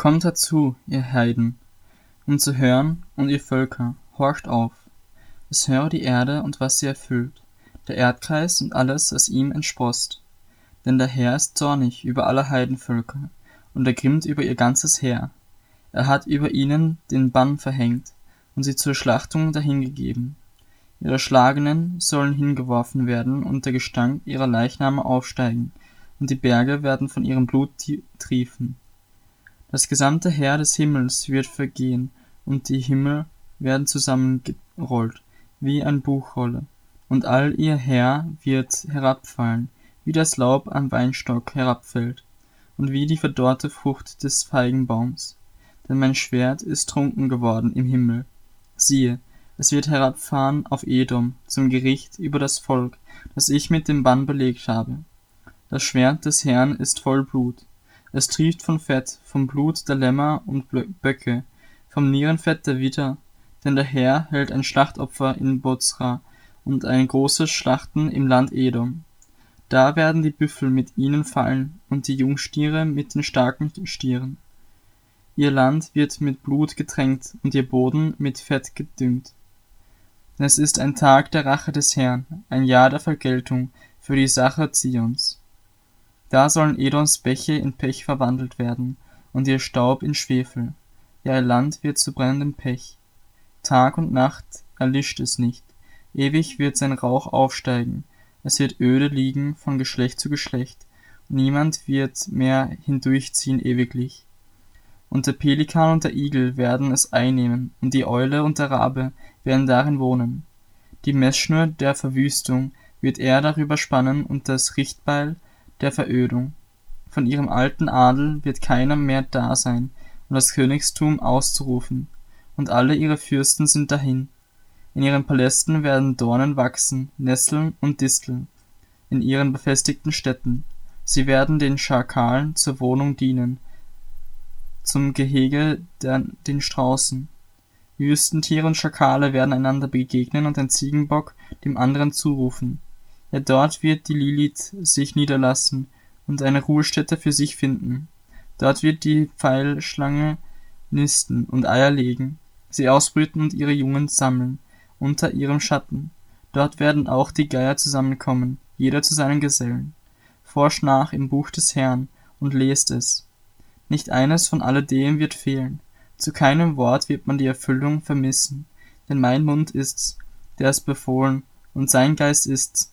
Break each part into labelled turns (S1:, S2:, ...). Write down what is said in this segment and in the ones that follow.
S1: Kommt herzu, ihr Heiden, um zu hören, und ihr Völker, horcht auf. Es höre die Erde und was sie erfüllt, der Erdkreis und alles, was ihm entsproßt. Denn der Herr ist zornig über alle Heidenvölker, und er grimmt über ihr ganzes Heer. Er hat über ihnen den Bann verhängt und sie zur Schlachtung dahingegeben. Ihre Schlagenen sollen hingeworfen werden und der Gestank ihrer Leichname aufsteigen, und die Berge werden von ihrem Blut triefen. Das gesamte Heer des Himmels wird vergehen, und die Himmel werden zusammengerollt, wie ein Buchrolle, und all ihr Heer wird herabfallen, wie das Laub am Weinstock herabfällt, und wie die verdorrte Frucht des Feigenbaums. Denn mein Schwert ist trunken geworden im Himmel. Siehe, es wird herabfahren auf Edom zum Gericht über das Volk, das ich mit dem Bann belegt habe. Das Schwert des Herrn ist voll Blut, es trieft von Fett, vom Blut der Lämmer und Böcke, vom Nierenfett der Widder, denn der Herr hält ein Schlachtopfer in Bozra und ein großes Schlachten im Land Edom. Da werden die Büffel mit ihnen fallen und die Jungstiere mit den starken Stieren. Ihr Land wird mit Blut getränkt und ihr Boden mit Fett gedüngt. Denn es ist ein Tag der Rache des Herrn, ein Jahr der Vergeltung für die Sache Zions. Da sollen Edoms Bäche in Pech verwandelt werden und ihr Staub in Schwefel. Ja, ihr Land wird zu brennendem Pech. Tag und Nacht erlischt es nicht. Ewig wird sein Rauch aufsteigen. Es wird öde liegen von Geschlecht zu Geschlecht. Und niemand wird mehr hindurchziehen ewiglich. Und der Pelikan und der Igel werden es einnehmen, und die Eule und der Rabe werden darin wohnen. Die Messschnur der Verwüstung wird er darüber spannen und das Richtbeil der Verödung. Von ihrem alten Adel wird keiner mehr da sein, um das Königstum auszurufen, und alle ihre Fürsten sind dahin. In ihren Palästen werden Dornen wachsen, Nesseln und Disteln, in ihren befestigten Städten. Sie werden den Schakalen zur Wohnung dienen, zum Gehege der, den Straußen. Wüstentiere und Schakale werden einander begegnen und ein Ziegenbock dem anderen zurufen. Ja, dort wird die Lilith sich niederlassen und eine Ruhestätte für sich finden. Dort wird die Pfeilschlange nisten und Eier legen, sie ausbrüten und ihre Jungen sammeln, unter ihrem Schatten. Dort werden auch die Geier zusammenkommen, jeder zu seinen Gesellen. Forscht nach im Buch des Herrn und lest es. Nicht eines von alledem wird fehlen, zu keinem Wort wird man die Erfüllung vermissen, denn mein Mund ist's, der es befohlen, und sein Geist ist's,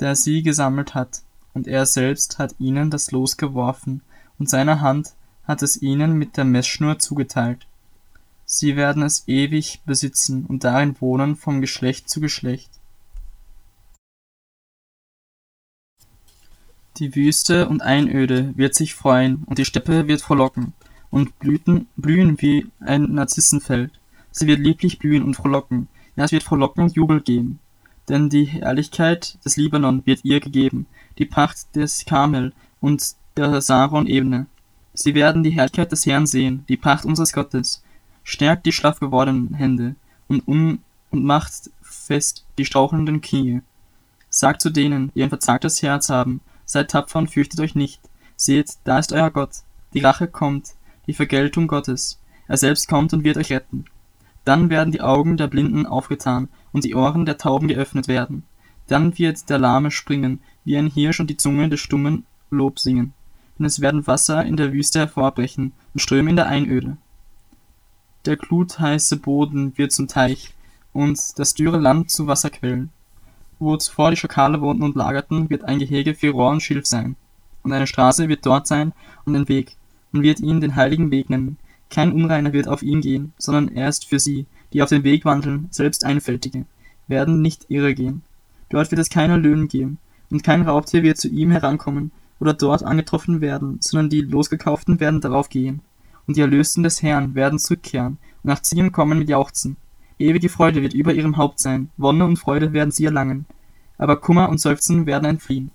S1: der sie gesammelt hat, und er selbst hat ihnen das Los geworfen, und seine Hand hat es ihnen mit der Messschnur zugeteilt. Sie werden es ewig besitzen und darin wohnen vom Geschlecht zu Geschlecht. Die Wüste und Einöde wird sich freuen, und die Steppe wird frohlocken und blüten, blühen wie ein Narzissenfeld. Sie wird lieblich blühen und frohlocken, ja, es wird frohlocken und Jubel geben denn die Herrlichkeit des Libanon wird ihr gegeben, die Pracht des Karmel und der Saron-Ebene. Sie werden die Herrlichkeit des Herrn sehen, die Pracht unseres Gottes. Stärkt die schlaff gewordenen Hände und, un und macht fest die strauchelnden Knie. Sagt zu denen, die ein verzagtes Herz haben, seid tapfer und fürchtet euch nicht. Seht, da ist euer Gott. Die Rache kommt, die Vergeltung Gottes. Er selbst kommt und wird euch retten. Dann werden die Augen der Blinden aufgetan und die Ohren der Tauben geöffnet werden. Dann wird der Lahme springen, wie ein Hirsch und die Zunge des Stummen Lob singen. Denn es werden Wasser in der Wüste hervorbrechen und Ströme in der Einöde. Der glutheiße Boden wird zum Teich und das dürre Land zu Wasserquellen. Wo zuvor die Schakale wohnten und lagerten, wird ein Gehege für Rohr und Schilf sein. Und eine Straße wird dort sein und ein Weg. Man wird ihn den heiligen Weg nennen. Kein Unreiner wird auf ihn gehen, sondern er ist für sie, die auf dem Weg wandeln, selbst Einfältige, werden nicht irre gehen. Dort wird es keine Löhnen geben, und kein Raubtier wird zu ihm herankommen oder dort angetroffen werden, sondern die Losgekauften werden darauf gehen. Und die Erlösten des Herrn werden zurückkehren und nach Zion kommen mit Jauchzen. Ewige Freude wird über ihrem Haupt sein, Wonne und Freude werden sie erlangen. Aber Kummer und Seufzen werden entfliehen.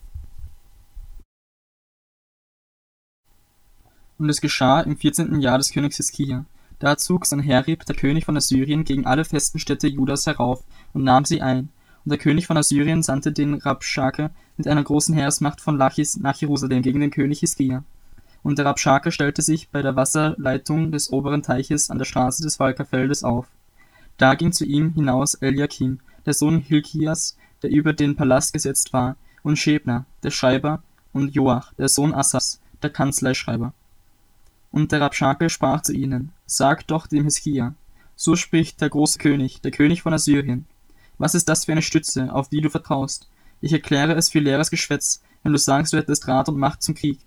S1: Und es geschah im vierzehnten Jahr des Königs Hiskia, da zog Sanherib, der König von Assyrien, gegen alle festen Städte Judas herauf und nahm sie ein. Und der König von Assyrien sandte den Rabschake mit einer großen Heeresmacht von Lachis nach Jerusalem gegen den König Hiskia. und der Rabschake stellte sich bei der Wasserleitung des oberen Teiches an der Straße des Falkerfeldes auf. Da ging zu ihm hinaus Eliakim, der Sohn Hilkias, der über den Palast gesetzt war, und Schebner, der Schreiber, und Joach, der Sohn Assas, der Kanzleischreiber. Und der Rabschake sprach zu ihnen, Sagt doch dem Hiskia, so spricht der große König, der König von Assyrien. Was ist das für eine Stütze, auf die du vertraust? Ich erkläre es für leeres Geschwätz, wenn du sagst, du hättest Rat und Macht zum Krieg.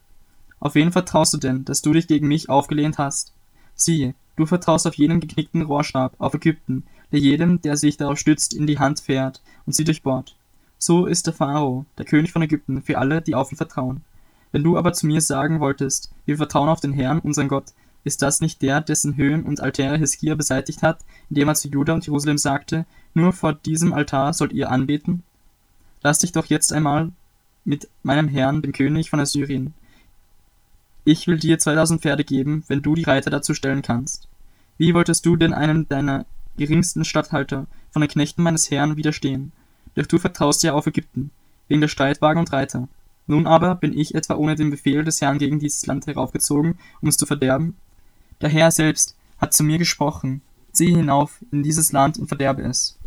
S1: Auf wen vertraust du denn, dass du dich gegen mich aufgelehnt hast? Siehe, du vertraust auf jenen geknickten Rohrstab, auf Ägypten, der jedem, der sich darauf stützt, in die Hand fährt und sie durchbohrt. So ist der Pharao, der König von Ägypten, für alle, die auf ihn vertrauen. Wenn du aber zu mir sagen wolltest, wir vertrauen auf den Herrn, unseren Gott, ist das nicht der, dessen Höhen und Altäre Hiskia beseitigt hat, indem er zu Juda und Jerusalem sagte, nur vor diesem Altar sollt ihr anbeten? Lass dich doch jetzt einmal mit meinem Herrn, dem König von Assyrien. Ich will dir 2000 Pferde geben, wenn du die Reiter dazu stellen kannst. Wie wolltest du denn einem deiner geringsten Statthalter von den Knechten meines Herrn widerstehen? Doch du vertraust ja auf Ägypten, wegen der Streitwagen und Reiter. Nun aber bin ich etwa ohne den Befehl des Herrn gegen dieses Land heraufgezogen, um es zu verderben? Der Herr selbst hat zu mir gesprochen, zieh hinauf in dieses Land und verderbe es.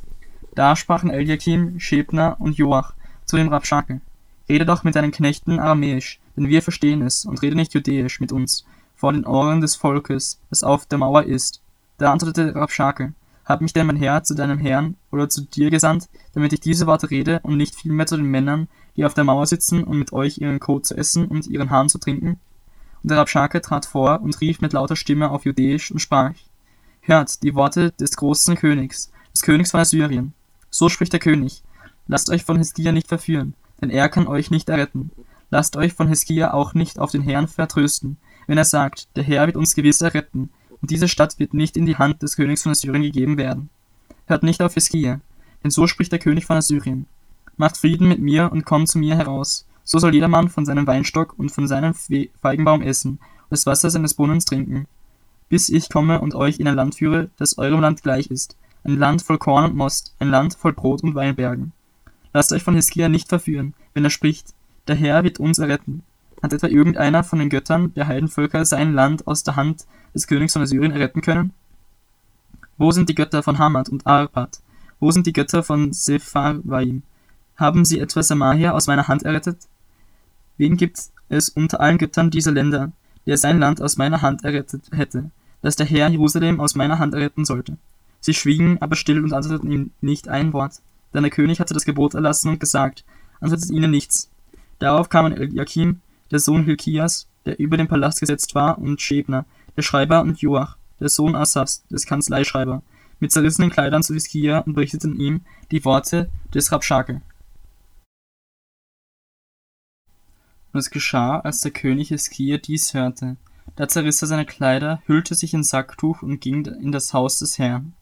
S1: Da sprachen Eliakim, Schebner und Joach zu dem Rabschake, Rede doch mit deinen Knechten aramäisch, denn wir verstehen es, und rede nicht judäisch mit uns, vor den Ohren des Volkes, das auf der Mauer ist. Da antwortete Rabschake, hat mich denn mein Herr zu deinem Herrn oder zu dir gesandt, damit ich diese Worte rede und nicht vielmehr zu den Männern, die auf der Mauer sitzen, um mit euch ihren Kot zu essen und ihren Hahn zu trinken? Und der Rabschake trat vor und rief mit lauter Stimme auf Judäisch und sprach, Hört die Worte des großen Königs, des Königs von Assyrien. So spricht der König, lasst euch von Hiskia nicht verführen, denn er kann euch nicht erretten. Lasst euch von Hiskia auch nicht auf den Herrn vertrösten, wenn er sagt, der Herr wird uns gewiss erretten, und diese Stadt wird nicht in die Hand des Königs von Assyrien gegeben werden. Hört nicht auf Hiskia, denn so spricht der König von Assyrien. Macht Frieden mit mir und kommt zu mir heraus. So soll jedermann von seinem Weinstock und von seinem Feigenbaum essen und das Wasser seines Brunnens trinken, bis ich komme und euch in ein Land führe, das eurem Land gleich ist, ein Land voll Korn und Most, ein Land voll Brot und Weinbergen. Lasst euch von Hiskia nicht verführen, wenn er spricht, der Herr wird uns erretten. Hat etwa irgendeiner von den Göttern der Heidenvölker sein Land aus der Hand des Königs von Assyrien erretten können? Wo sind die Götter von Hamad und Arpad? Wo sind die Götter von Sepharvaim? Haben sie etwa Samaria aus meiner Hand errettet? Wen gibt es unter allen Göttern dieser Länder, der sein Land aus meiner Hand errettet hätte, dass der Herr Jerusalem aus meiner Hand erretten sollte? Sie schwiegen aber still und antworteten ihm nicht ein Wort. Denn der König hatte das Gebot erlassen und gesagt, antwortet ihnen nichts. Darauf kamen Eliakim, der Sohn Hilkias, der über den Palast gesetzt war, und Schebner, der Schreiber, und Joach, der Sohn Asafs, des Kanzleischreiber, mit zerrissenen Kleidern zu Hiskia und berichteten ihm die Worte des Rabschake. Und es geschah, als der König Hiskia dies hörte. Da zerriss er seine Kleider, hüllte sich in Sacktuch und ging in das Haus des Herrn.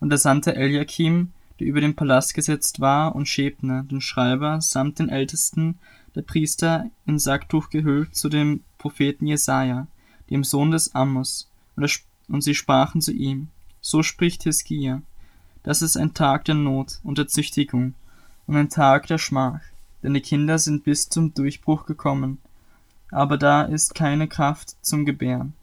S1: Und er sandte Eliakim, der über den Palast gesetzt war, und Schebner, den Schreiber, samt den Ältesten der Priester in Sacktuch gehüllt, zu dem Propheten Jesaja, dem Sohn des Amos, und, und sie sprachen zu ihm: So spricht Hiskia, das ist ein Tag der Not und der Züchtigung und ein Tag der Schmach, denn die Kinder sind bis zum Durchbruch gekommen, aber da ist keine Kraft zum Gebären.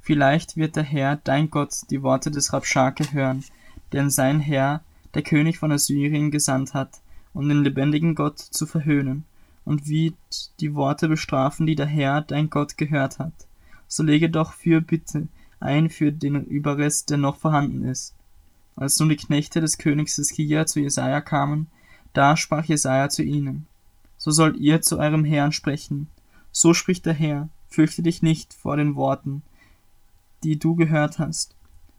S1: Vielleicht wird der Herr, dein Gott, die Worte des Rabschake hören, denn sein Herr der König von Assyrien gesandt hat, um den lebendigen Gott zu verhöhnen, und wird die Worte bestrafen, die der Herr, dein Gott, gehört hat. So lege doch für Bitte ein für den Überrest, der noch vorhanden ist. Als nun die Knechte des Königs Hiskia zu Jesaja kamen, da sprach Jesaja zu ihnen: So sollt ihr zu eurem Herrn sprechen. So spricht der Herr: Fürchte dich nicht vor den Worten, die du gehört hast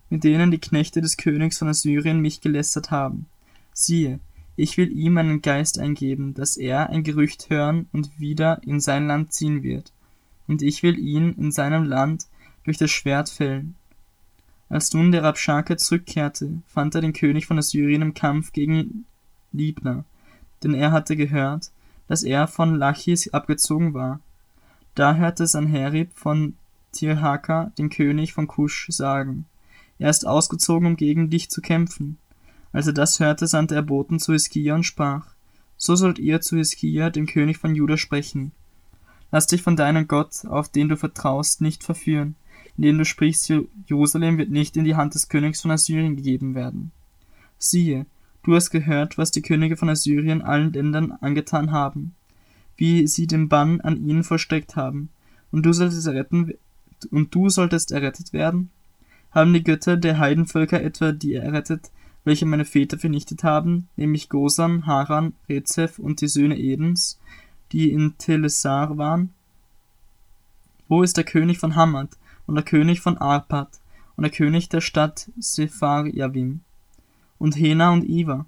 S1: mit denen die Knechte des Königs von Assyrien mich gelästert haben. Siehe, ich will ihm einen Geist eingeben, dass er ein Gerücht hören und wieder in sein Land ziehen wird. Und ich will ihn in seinem Land durch das Schwert fällen. Als nun der Rabschake zurückkehrte, fand er den König von Assyrien im Kampf gegen Libna, denn er hatte gehört, dass er von Lachis abgezogen war. Da hörte Sanherib von Tirhaka, den König von Kusch, sagen, er ist ausgezogen, um gegen dich zu kämpfen. Als er das hörte, sandte er Boten zu Hiskia und sprach, So sollt ihr zu Hiskia, dem König von Juda, sprechen. Lass dich von deinem Gott, auf den du vertraust, nicht verführen, indem du sprichst, Jerusalem wird nicht in die Hand des Königs von Assyrien gegeben werden. Siehe, du hast gehört, was die Könige von Assyrien allen Ländern angetan haben, wie sie den Bann an ihnen vollstreckt haben, und du solltest erretten, und du solltest errettet werden? Haben die Götter der Heidenvölker etwa die errettet, welche meine Väter vernichtet haben, nämlich Gosan, Haran, Rezeph und die Söhne Edens, die in Telesar waren? Wo ist der König von Hamad und der König von Arpad und der König der Stadt Sepharjavim und Hena und Iva?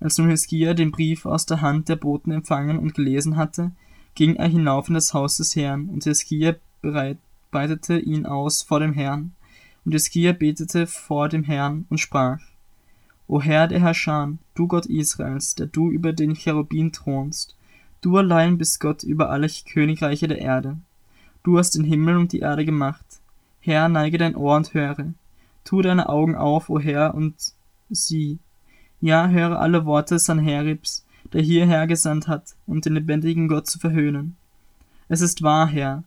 S1: Als nun Hiskia den Brief aus der Hand der Boten empfangen und gelesen hatte, ging er hinauf in das Haus des Herrn, und Hiskia breitete ihn aus vor dem Herrn. Und Hiskia betete vor dem Herrn und sprach, O Herr der Herrscher, du Gott Israels, der du über den Cherubin thronst, du allein bist Gott über alle Königreiche der Erde. Du hast den Himmel und die Erde gemacht. Herr, neige dein Ohr und höre. Tu deine Augen auf, o Herr, und sieh. Ja, höre alle Worte Sanheribs, der hierher gesandt hat, um den lebendigen Gott zu verhöhnen. Es ist wahr, Herr.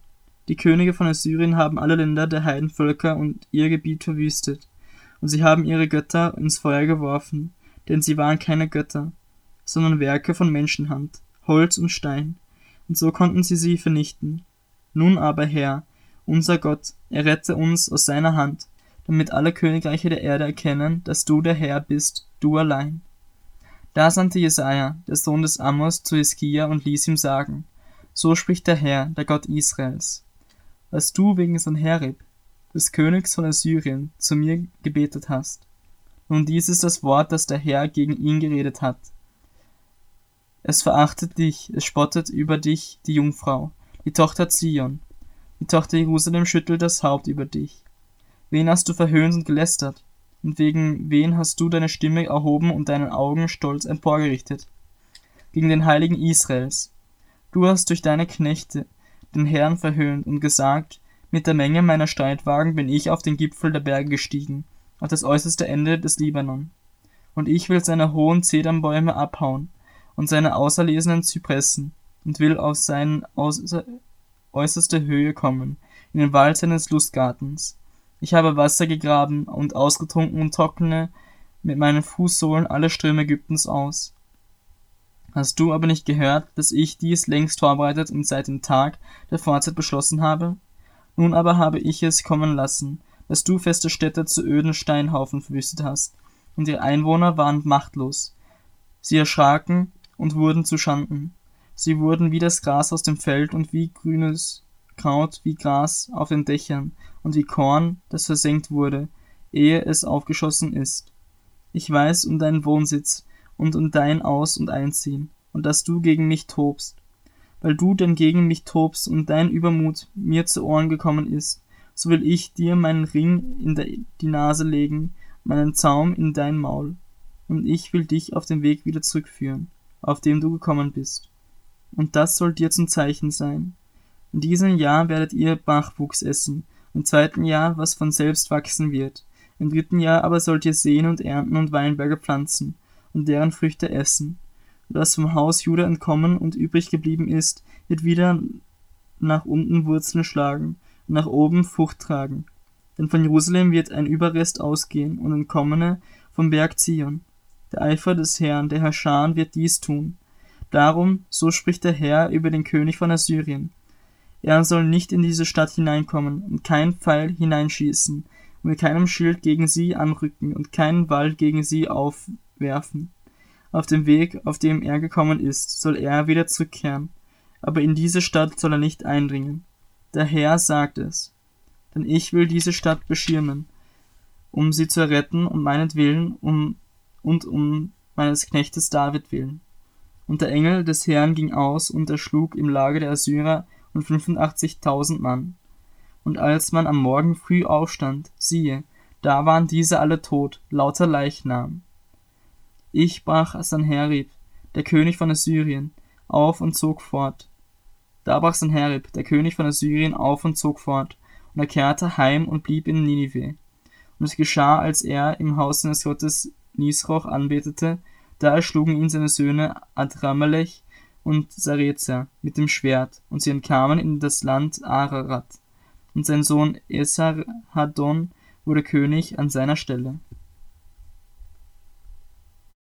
S1: Die Könige von Assyrien haben alle Länder der Heidenvölker und ihr Gebiet verwüstet und sie haben ihre Götter ins Feuer geworfen, denn sie waren keine Götter, sondern Werke von Menschenhand, Holz und Stein, und so konnten sie sie vernichten. Nun aber, Herr, unser Gott, errette uns aus seiner Hand, damit alle Königreiche der Erde erkennen, dass du der Herr bist, du allein. Da sandte Jesaja, der Sohn des Amos, zu Hiskia und ließ ihm sagen, So spricht der Herr, der Gott Israels. Was du wegen Sanherib, des Königs von Assyrien, zu mir gebetet hast. Nun dies ist das Wort, das der Herr gegen ihn geredet hat. Es verachtet dich, es spottet über dich die Jungfrau, die Tochter Zion. Die Tochter Jerusalem schüttelt das Haupt über dich. Wen hast du verhöhnt und gelästert? Und wegen wen hast du deine Stimme erhoben und deinen Augen stolz emporgerichtet? Gegen den Heiligen Israels. Du hast durch deine Knechte den Herrn verhöhnt und gesagt, mit der Menge meiner Streitwagen bin ich auf den Gipfel der Berge gestiegen, auf das äußerste Ende des Libanon. Und ich will seine hohen Zedernbäume abhauen und seine auserlesenen Zypressen und will auf seine äußerste Höhe kommen, in den Wald seines Lustgartens. Ich habe Wasser gegraben und ausgetrunken und trockne mit meinen Fußsohlen alle Ströme Ägyptens aus. Hast du aber nicht gehört, dass ich dies längst vorbereitet und seit dem Tag der Vorzeit beschlossen habe? Nun aber habe ich es kommen lassen, dass du feste Städte zu öden Steinhaufen verwüstet hast, und ihre Einwohner waren machtlos. Sie erschraken und wurden zu Schanden. Sie wurden wie das Gras aus dem Feld und wie grünes Kraut, wie Gras auf den Dächern und wie Korn, das versenkt wurde, ehe es aufgeschossen ist. Ich weiß um deinen Wohnsitz und um dein Aus- und Einziehen, und dass du gegen mich tobst weil du denn gegen mich tobst und dein Übermut mir zu Ohren gekommen ist, so will ich dir meinen Ring in die Nase legen, meinen Zaum in dein Maul, und ich will dich auf den Weg wieder zurückführen, auf dem du gekommen bist. Und das soll dir zum Zeichen sein. In diesem Jahr werdet ihr Bachwuchs essen, im zweiten Jahr, was von selbst wachsen wird. Im dritten Jahr aber sollt ihr sehen und ernten und Weinberge pflanzen und deren Früchte essen das vom Haus Juda entkommen und übrig geblieben ist, wird wieder nach unten Wurzeln schlagen und nach oben Frucht tragen. Denn von Jerusalem wird ein Überrest ausgehen und Entkommene vom Berg Zion. Der Eifer des Herrn, der Herrscher, wird dies tun. Darum, so spricht der Herr über den König von Assyrien. Er soll nicht in diese Stadt hineinkommen und keinen Pfeil hineinschießen und mit keinem Schild gegen sie anrücken und keinen Wall gegen sie aufwerfen auf dem Weg, auf dem er gekommen ist, soll er wieder zurückkehren, aber in diese Stadt soll er nicht eindringen. Der Herr sagt es. Denn ich will diese Stadt beschirmen, um sie zu erretten um meinetwillen um, und um meines Knechtes David willen. Und der Engel des Herrn ging aus und erschlug im Lager der Assyrer und 85.000 Mann. Und als man am Morgen früh aufstand, siehe, da waren diese alle tot, lauter Leichnam. Ich brach Sanherib, der König von Assyrien, auf und zog fort. Da brach Sanherib, der König von Assyrien, auf und zog fort, und er kehrte heim und blieb in Ninive. Und es geschah, als er im Haus seines Gottes Nisroch anbetete, da erschlugen ihn seine Söhne Adramelech und Sarezer mit dem Schwert, und sie entkamen in das Land Ararat. Und sein Sohn Esarhaddon wurde König an seiner Stelle